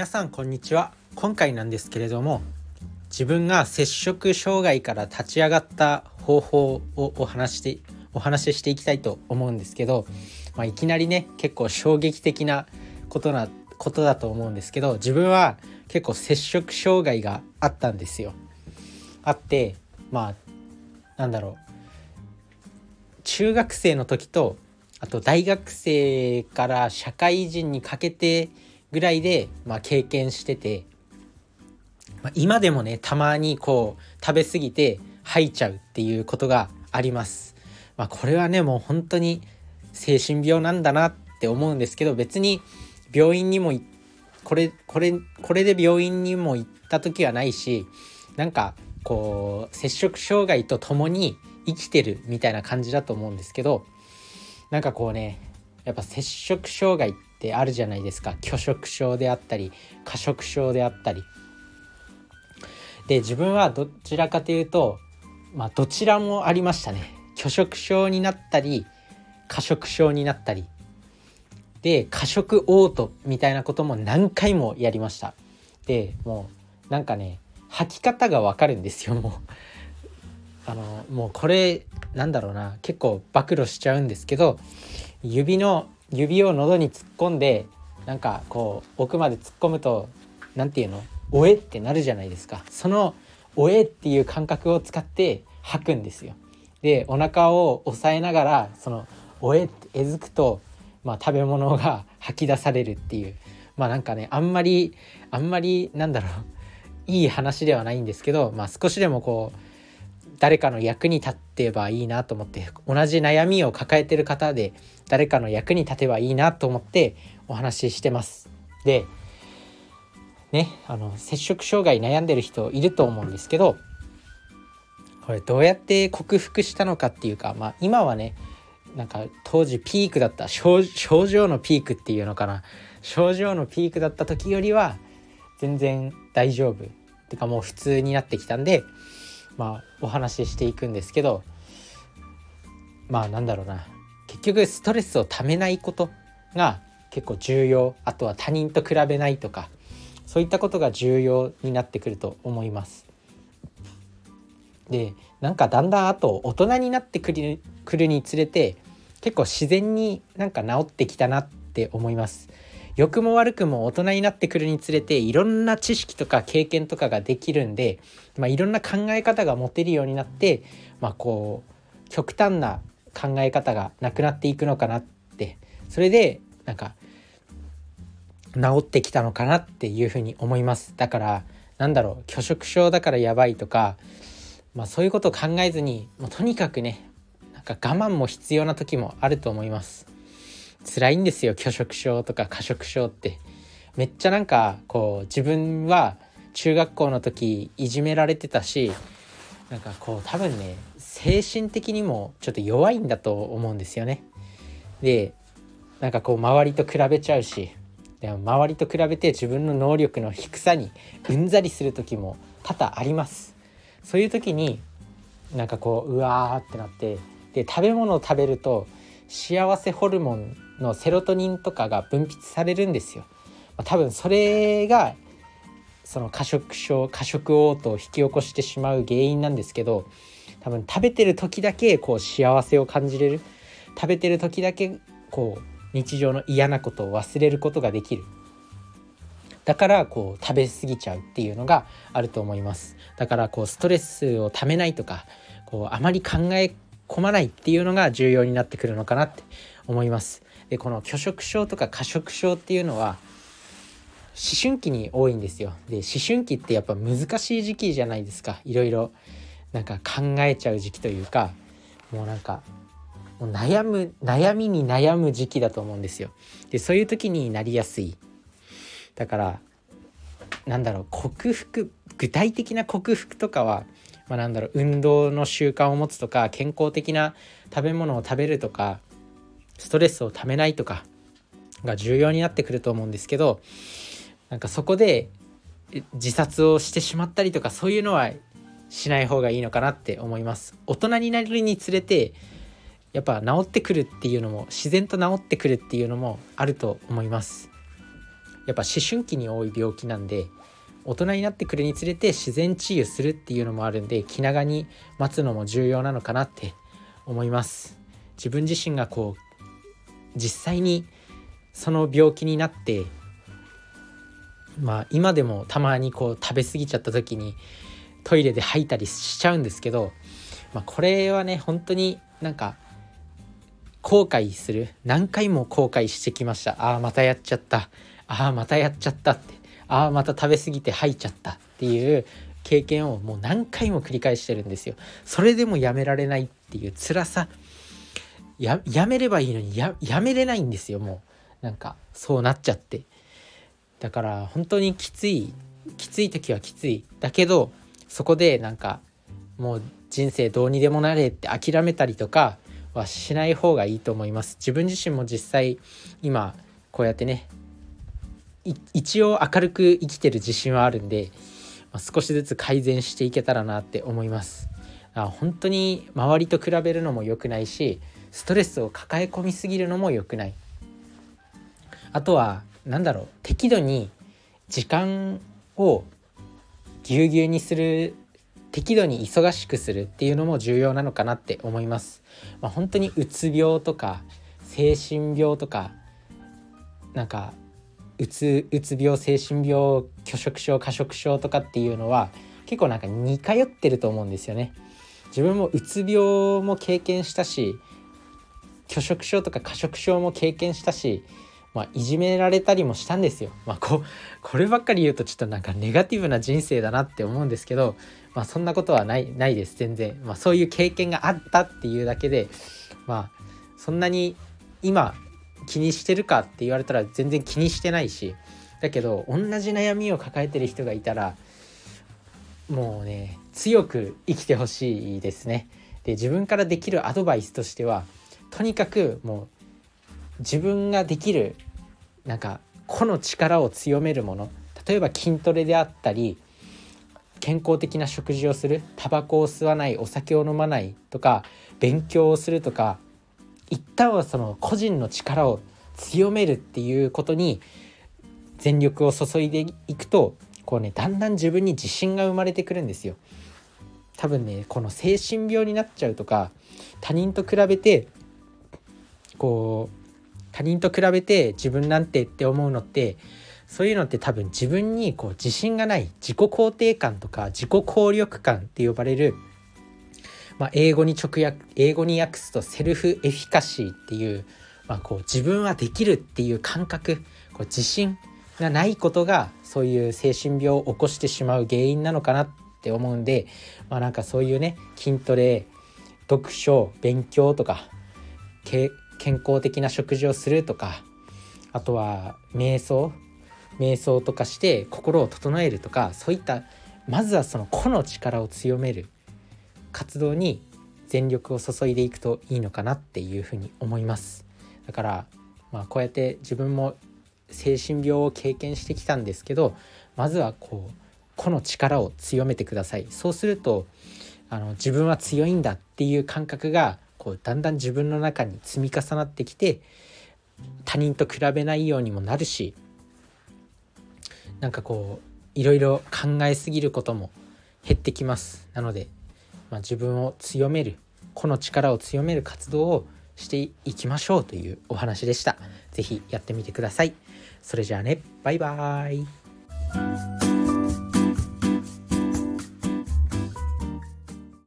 皆さんこんにちは今回なんですけれども自分が摂食障害から立ち上がった方法をお話してお話ししていきたいと思うんですけど、まあ、いきなりね結構衝撃的なことなことだと思うんですけど自分は結構摂食障害があったんですよ。あってまあなんだろう中学生の時とあと大学生から社会人にかけてぐらいで、まあ、経験してて、まあ、今でもねたまにこう食べ過ぎて吐いちゃうっていうことがあります。まあ、これはねもう本当に精神病なんだなって思うんですけど別に病院にもこれこれこれで病院にも行った時はないしなんかこう摂食障害と共に生きてるみたいな感じだと思うんですけどなんかこうねやっぱ摂食障害ってあるじゃないですか。拒食症であったり過食症であったり。で自分はどちらかというとまあどちらもありましたね。拒食症になったり過食症になったり。で過食嘔吐みたいなことも何回もやりました。でもうなんかね吐き方がわかるんですよもう。あのもうこれなんだろうな結構暴露しちゃうんですけど指の指を喉に突っ込んでなんかこう奥まで突っ込むと何て言うの「おえ」ってなるじゃないですか。その「おえ」っていう感覚を使って吐くんですよ。でお腹を押さえながらその「おえ」ってえずくと、まあ、食べ物が 吐き出されるっていう。まあなんかねあんまりあんまりなんだろう。いい話ではないんですけど、まあ、少しでもこう誰かの役に立てばいいなと思って同じ悩みを抱えてる方で誰かの役に立てばいいなと思ってお話ししてます。でねあの摂食障害悩んでる人いると思うんですけどこれどうやって克服したのかっていうかまあ今はねなんか当時ピークだった症状のピークっていうのかな症状のピークだった時よりは全然大丈夫ってかもう普通になってきたんでまあお話ししていくんですけどまあなんだろうな結局ストレスをためないことが結構重要あとは他人と比べないとかそういったことが重要になってくると思います。でなんかだんだんあと大人になってくるくるにつれて結構自然になんか治ってきたなって思います。良くも悪くも大人になってくるにつれていろんな知識とか経験とかができるんで、まあ、いろんな考え方が持てるようになって、まあ、こう極端な考え方がなくなっていくのかなってそれでなんか治ってきたのかなっていうふうに思いますだからなんだろう拒食症だからやばいとか、まあ、そういうことを考えずにもうとにかくねなんか我慢も必要な時もあると思います。辛いんですよ拒食症とか過食症ってめっちゃなんかこう自分は中学校の時いじめられてたしなんかこう多分ね精神的にもちょっと弱いんだと思うんですよね。でなんかこう周りと比べちゃうしでも周りと比べて自分の能力の低さにうんざりする時も多々あります。そういう時になんかこううわーってなってで食べ物を食べると幸せホルモンのセロトニンとかが分泌されるんですよ。まあ、多分それがその過食症過食嘔吐を引き起こしてしまう原因なんですけど多分食べてる時だけこう幸せを感じれる。食べてる時だけこう日常の嫌なことを忘れることができる。だからこう食べ過ぎちゃうっていうのがあると思います。だからこうストレスをためないとかこうあまり考え込まないっていうのが重要になってくるのかなって思います。でこの拒食症とか過食症っていうのは思春期に多いんですよ。で思春期ってやっぱ難しい時期じゃないですか。いろいろなんか考えちゃう時期というかもうなんかもう悩む悩みに悩む時期だと思うんですよ。でそういう時になりやすい。だからなんだろう克服具体的な克服とかは、まあ、なんだろう運動の習慣を持つとか健康的な食べ物を食べるとかストレスをためないとかが重要になってくると思うんですけどなんかそこで自殺をしてしまったりとかそういうのはしない方がいいのかなって思います。大人になるにつれてやっぱ治ってくるっていうのも自然と治ってくるっていうのもあると思います。やっぱ思春期に多い病気なんで大人になってくるにつれて自然治癒するっていうのもあるんで気長に待つのも重要なのかなって思います。自分自身がこう実際にその病気になってまあ今でもたまにこう食べ過ぎちゃった時にトイレで吐いたりしちゃうんですけど、まあ、これはね本当になんか後悔する。何回も後悔してきました。ああまたやっちゃった。ああまたやっちゃったって。ああまた食べ過ぎて吐いちゃった。っていう経験をもう何回も繰り返してるんですよ。それでもやめられないっていう辛さ。やめればいいのにややめれないんですよもう。なんかそうなっちゃって。だから本当にきついきつい時はきつい。だけどそこでなんかもう人生どうにでもなれって諦めたりとかはしない方がいいと思います。自分自身も実際今こうやってね一応明るく生きてる自信はあるんで、まあ、少しずつ改善していけたらなって思います。本当に周りと比べるのも良くないしストレスを抱え込みすぎるのも良くないあとは何だろう適度に時間をぎゅうぎゅうにする適度に忙しくするっていうのも重要なのかなって思います。まあ、本当にうつ病とか精神病とかなんかうつうつ病精神病拒食症過食症とかっていうのは結構なんか似通ってると思うんですよね。自分もうつ病も経験したし拒食症とか過食症も経験したしまあ、いじめられたりもしたんですよ。まあ、ここればっかり言うとちょっとなんかネガティブな人生だなって思うんですけど、まあ、そんなことはないないです全然、まあ、そういう経験があったっていうだけでまあそんなに今気にしてるかって言われたら全然気にしてないしだけど同じ悩みを抱えてる人がいたらもうね強く生きてほしいですね。で自分からできるアドバイスとしてはとにかくもう自分ができるなんか個の力を強めるもの例えば筋トレであったり健康的な食事をするタバコを吸わないお酒を飲まないとか勉強をするとか一旦はその個人の力を強めるっていうことに全力を注いでいくとこうねだんだん自分に自信が生まれてくるんですよ。多分ねこの精神病になっちゃうとか他人と比べてこう他人と比べて自分なんてって思うのってそういうのって多分自分にこう自信がない自己肯定感とか自己効力感って呼ばれる、まあ、英語に直訳英語に訳すとセルフエフィカシーっていう,、まあ、こう自分はできるっていう感覚こう自信がないことがそういう精神病を起こしてしまう原因なのかなって思うんで、まあ、なんかそういうね筋トレ読書勉強とか健康的な食事をするとかあとは瞑想瞑想とかして心を整えるとかそういったまずはその個の力を強める活動に全力を注いでいくといいのかなっていうふうに思います。だからまあこうやって自分も精神病を経験してきたんですけどまずはこう個の力を強めてください。そうするとあの自分は強いんだっていう感覚がこうだんだん自分の中に積み重なってきて他人と比べないようにもなるしなんかこういろいろ考えすぎることも減ってきます。なので、まあ、自分を強める個の力を強める活動をしていきましょうというお話でした。是非やってみてください。それじゃあね。バイバーイ。